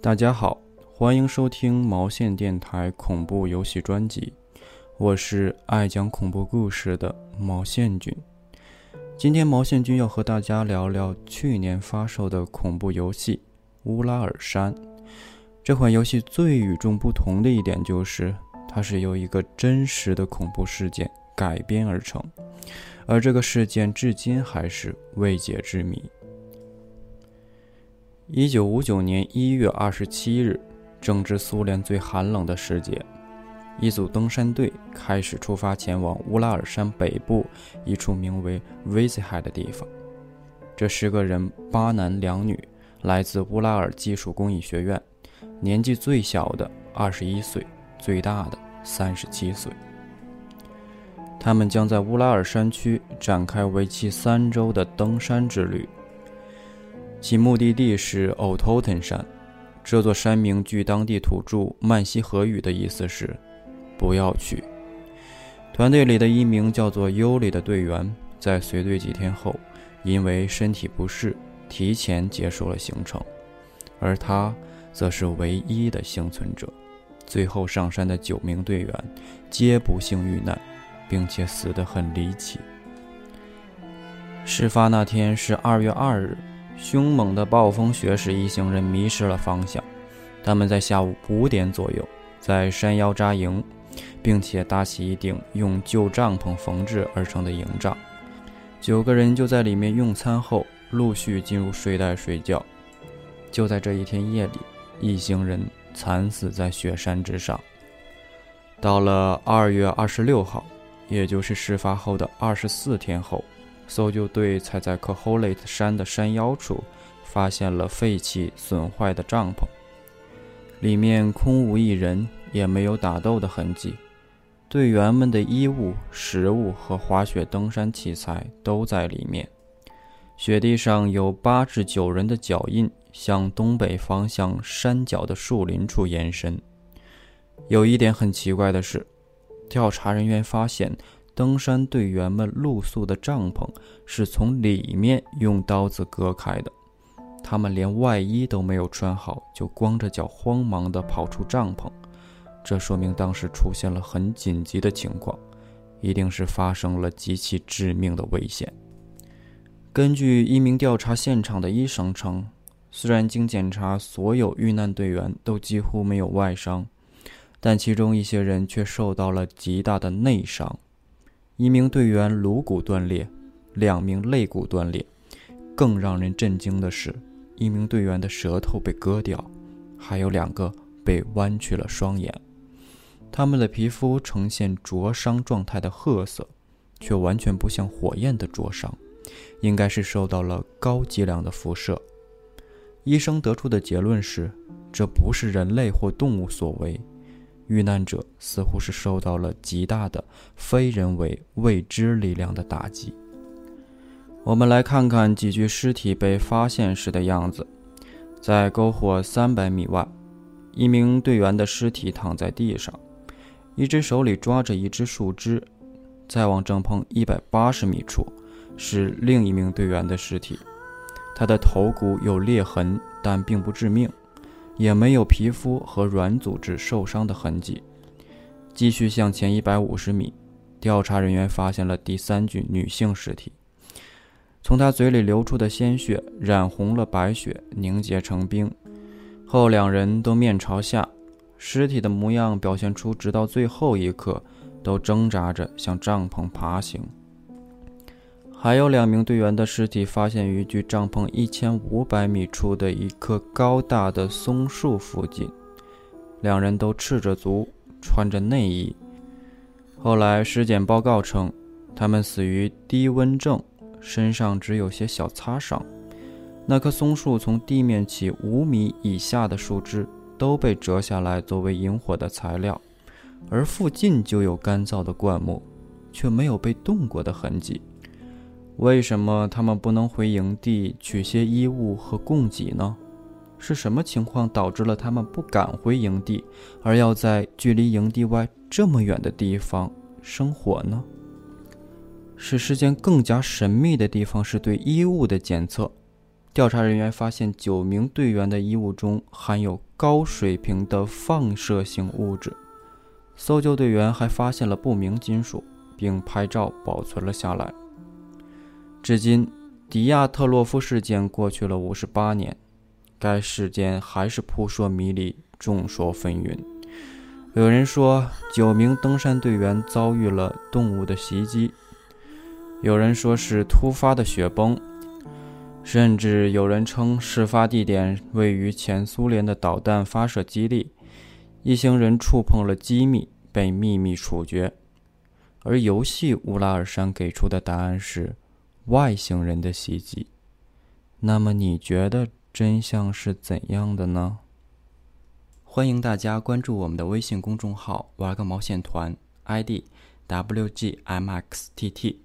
大家好，欢迎收听毛线电台恐怖游戏专辑，我是爱讲恐怖故事的毛线君。今天毛线君要和大家聊聊去年发售的恐怖游戏《乌拉尔山》。这款游戏最与众不同的一点就是，它是由一个真实的恐怖事件改编而成，而这个事件至今还是未解之谜。一九五九年一月二十七日，正值苏联最寒冷的时节，一组登山队开始出发前往乌拉尔山北部一处名为 v i z h a 的地方。这十个人八男两女，来自乌拉尔技术工艺学院，年纪最小的二十一岁，最大的三十七岁。他们将在乌拉尔山区展开为期三周的登山之旅。其目的地是 o t o t e n 山，这座山名据当地土著曼西河语的意思是“不要去”。团队里的一名叫做尤里的队员，在随队几天后，因为身体不适，提前结束了行程，而他则是唯一的幸存者。最后上山的九名队员皆不幸遇难，并且死得很离奇。事发那天是二月二日。凶猛的暴风雪使一行人迷失了方向。他们在下午五点左右在山腰扎营，并且搭起一顶用旧帐篷缝制而成的营帐。九个人就在里面用餐后，陆续进入睡袋睡觉。就在这一天夜里，一行人惨死在雪山之上。到了二月二十六号，也就是事发后的二十四天后。搜救队才在科霍雷特山的山腰处发现了废弃损坏的帐篷，里面空无一人，也没有打斗的痕迹。队员们的衣物、食物和滑雪登山器材都在里面。雪地上有八至九人的脚印，向东北方向山脚的树林处延伸。有一点很奇怪的是，调查人员发现。登山队员们露宿的帐篷是从里面用刀子割开的，他们连外衣都没有穿好，就光着脚慌忙地跑出帐篷。这说明当时出现了很紧急的情况，一定是发生了极其致命的危险。根据一名调查现场的医生称，虽然经检查，所有遇难队员都几乎没有外伤，但其中一些人却受到了极大的内伤。一名队员颅骨断裂，两名肋骨断裂，更让人震惊的是，一名队员的舌头被割掉，还有两个被弯曲了双眼。他们的皮肤呈现灼伤状态的褐色，却完全不像火焰的灼伤，应该是受到了高剂量的辐射。医生得出的结论是，这不是人类或动物所为。遇难者似乎是受到了极大的非人为未知力量的打击。我们来看看几具尸体被发现时的样子。在篝火三百米外，一名队员的尸体躺在地上，一只手里抓着一只树枝。再往正棚一百八十米处，是另一名队员的尸体，他的头骨有裂痕，但并不致命。也没有皮肤和软组织受伤的痕迹。继续向前一百五十米，调查人员发现了第三具女性尸体。从她嘴里流出的鲜血染红了白雪，凝结成冰。后两人都面朝下，尸体的模样表现出直到最后一刻都挣扎着向帐篷爬行。还有两名队员的尸体发现于距帐篷一千五百米处的一棵高大的松树附近，两人都赤着足，穿着内衣。后来尸检报告称，他们死于低温症，身上只有些小擦伤。那棵松树从地面起五米以下的树枝都被折下来作为引火的材料，而附近就有干燥的灌木，却没有被动过的痕迹。为什么他们不能回营地取些衣物和供给呢？是什么情况导致了他们不敢回营地，而要在距离营地外这么远的地方生火呢？使事件更加神秘的地方是对衣物的检测。调查人员发现九名队员的衣物中含有高水平的放射性物质。搜救队员还发现了不明金属，并拍照保存了下来。至今，迪亚特洛夫事件过去了五十八年，该事件还是扑朔迷离，众说纷纭。有人说，九名登山队员遭遇了动物的袭击；有人说是突发的雪崩。甚至有人称事发地点位于前苏联的导弹发射基地，一行人触碰了机密，被秘密处决。而游戏乌拉尔山给出的答案是外星人的袭击。那么你觉得真相是怎样的呢？欢迎大家关注我们的微信公众号“玩个毛线团 ”，ID WGMXTT。